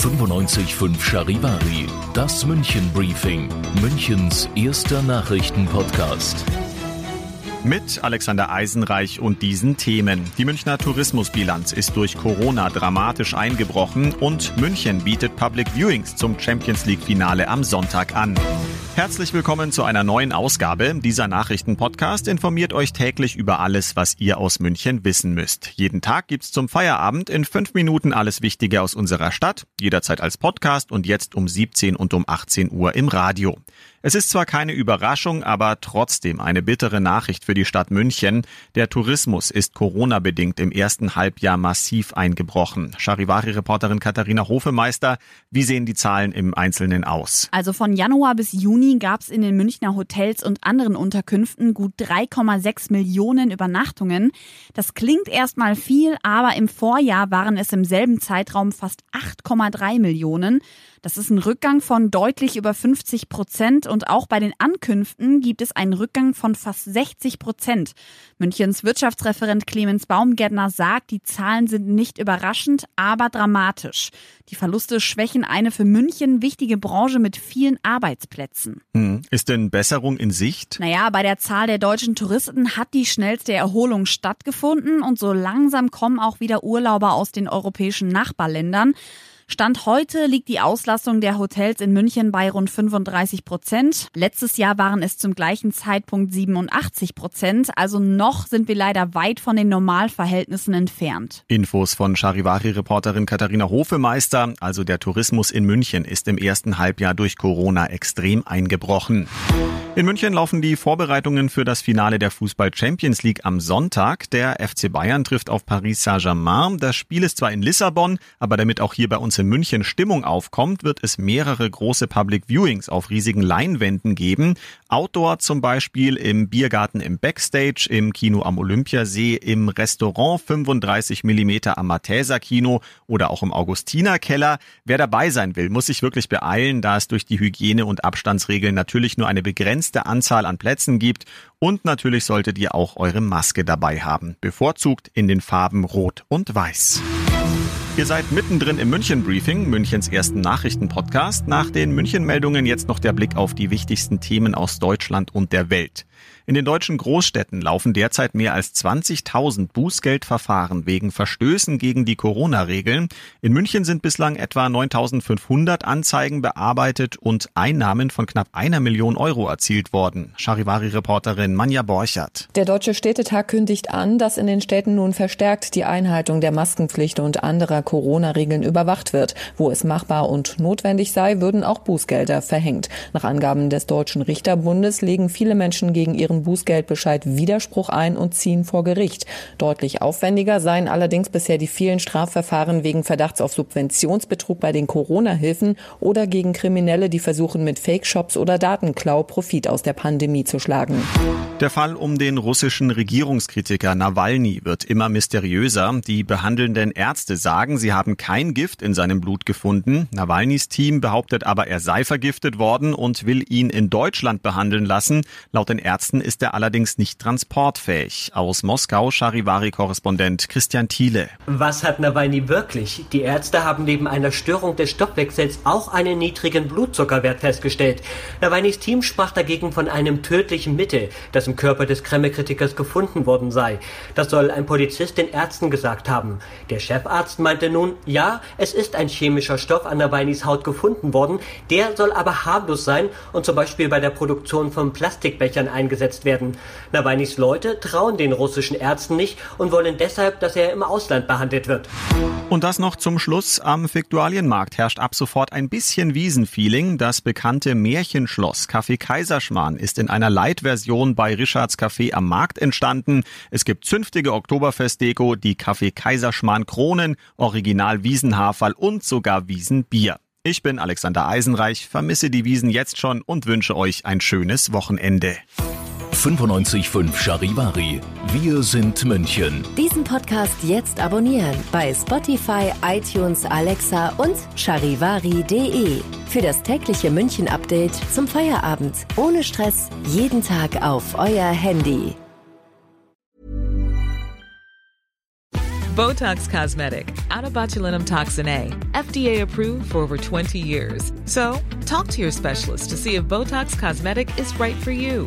95.5 Charivari, das München Briefing, Münchens erster Nachrichtenpodcast. Mit Alexander Eisenreich und diesen Themen. Die Münchner Tourismusbilanz ist durch Corona dramatisch eingebrochen und München bietet Public Viewings zum Champions League Finale am Sonntag an. Herzlich willkommen zu einer neuen Ausgabe. Dieser Nachrichtenpodcast informiert euch täglich über alles, was ihr aus München wissen müsst. Jeden Tag gibt's zum Feierabend in fünf Minuten alles Wichtige aus unserer Stadt, jederzeit als Podcast und jetzt um 17 und um 18 Uhr im Radio. Es ist zwar keine Überraschung, aber trotzdem eine bittere Nachricht für die Stadt München. Der Tourismus ist Corona-bedingt im ersten Halbjahr massiv eingebrochen. Charivari-Reporterin Katharina Hofemeister, wie sehen die Zahlen im Einzelnen aus? Also von Januar bis Juni gab es in den Münchner Hotels und anderen Unterkünften gut 3,6 Millionen Übernachtungen. Das klingt erstmal viel, aber im Vorjahr waren es im selben Zeitraum fast 8,3 Millionen. Das ist ein Rückgang von deutlich über 50 Prozent und auch bei den Ankünften gibt es einen Rückgang von fast 60 Prozent. Münchens Wirtschaftsreferent Clemens Baumgärtner sagt, die Zahlen sind nicht überraschend, aber dramatisch. Die Verluste schwächen eine für München wichtige Branche mit vielen Arbeitsplätzen. Hm. Ist denn Besserung in Sicht? Naja, bei der Zahl der deutschen Touristen hat die schnellste Erholung stattgefunden und so langsam kommen auch wieder Urlauber aus den europäischen Nachbarländern. Stand heute liegt die Auslastung der Hotels in München bei rund 35 Prozent. Letztes Jahr waren es zum gleichen Zeitpunkt 87 Prozent. Also noch sind wir leider weit von den Normalverhältnissen entfernt. Infos von Charivari-Reporterin Katharina Hofemeister. Also der Tourismus in München ist im ersten Halbjahr durch Corona extrem eingebrochen. In München laufen die Vorbereitungen für das Finale der Fußball Champions League am Sonntag. Der FC Bayern trifft auf Paris Saint-Germain. Das Spiel ist zwar in Lissabon, aber damit auch hier bei uns in München Stimmung aufkommt, wird es mehrere große Public Viewings auf riesigen Leinwänden geben. Outdoor zum Beispiel im Biergarten im Backstage, im Kino am Olympiasee, im Restaurant 35 mm am Matheser Kino oder auch im Augustiner Keller. Wer dabei sein will, muss sich wirklich beeilen, da es durch die Hygiene- und Abstandsregeln natürlich nur eine begrenzte Anzahl an Plätzen gibt. Und natürlich solltet ihr auch eure Maske dabei haben, bevorzugt in den Farben Rot und Weiß. Ihr seid mittendrin im München Briefing, Münchens ersten Nachrichtenpodcast. Nach den München-Meldungen jetzt noch der Blick auf die wichtigsten Themen aus Deutschland und der Welt. In den deutschen Großstädten laufen derzeit mehr als 20.000 Bußgeldverfahren wegen Verstößen gegen die Corona-Regeln. In München sind bislang etwa 9.500 Anzeigen bearbeitet und Einnahmen von knapp einer Million Euro erzielt worden. Charivari-Reporterin Manja Borchert. Der Deutsche Städtetag kündigt an, dass in den Städten nun verstärkt die Einhaltung der Maskenpflicht und anderer Corona-Regeln überwacht wird. Wo es machbar und notwendig sei, würden auch Bußgelder verhängt. Nach Angaben des Deutschen Richterbundes legen viele Menschen gegen ihren Bußgeldbescheid Widerspruch ein und ziehen vor Gericht. Deutlich aufwendiger seien allerdings bisher die vielen Strafverfahren wegen Verdachts auf Subventionsbetrug bei den Corona-Hilfen oder gegen Kriminelle, die versuchen mit Fake-Shops oder Datenklau Profit aus der Pandemie zu schlagen. Der Fall um den russischen Regierungskritiker Nawalny wird immer mysteriöser. Die behandelnden Ärzte sagen, sie haben kein Gift in seinem Blut gefunden. Nawalnys Team behauptet aber, er sei vergiftet worden und will ihn in Deutschland behandeln lassen. Laut den Ärzten ist er allerdings nicht transportfähig. Aus Moskau Charivari-Korrespondent Christian Thiele. Was hat Nawalny wirklich? Die Ärzte haben neben einer Störung des Stoffwechsels auch einen niedrigen Blutzuckerwert festgestellt. Nawalnys Team sprach dagegen von einem tödlichen Mittel, das im Körper des Kreml-Kritikers gefunden worden sei. Das soll ein Polizist den Ärzten gesagt haben. Der Chefarzt meinte nun, ja, es ist ein chemischer Stoff an Nawalnys Haut gefunden worden, der soll aber harmlos sein und zum Beispiel bei der Produktion von Plastikbechern eingesetzt eingesetzt werden. Nawalnys Leute trauen den russischen Ärzten nicht und wollen deshalb, dass er im Ausland behandelt wird. Und das noch zum Schluss. Am Fiktualienmarkt herrscht ab sofort ein bisschen Wiesenfeeling. Das bekannte Märchenschloss Café Kaiserschmarrn ist in einer Light-Version bei Richards Café am Markt entstanden. Es gibt zünftige Oktoberfestdeko, die Café Kaiserschmarrn Kronen, Original Wiesenhaferl und sogar Wiesenbier. Ich bin Alexander Eisenreich, vermisse die Wiesen jetzt schon und wünsche euch ein schönes Wochenende. 95.5 Charivari. Wir sind München. Diesen Podcast jetzt abonnieren bei Spotify, iTunes, Alexa und charivari.de. Für das tägliche München-Update zum Feierabend. Ohne Stress. Jeden Tag auf euer Handy. Botox Cosmetic, out of botulinum toxin A, FDA approved for over 20 years. So, talk to your specialist to see if Botox Cosmetic is right for you.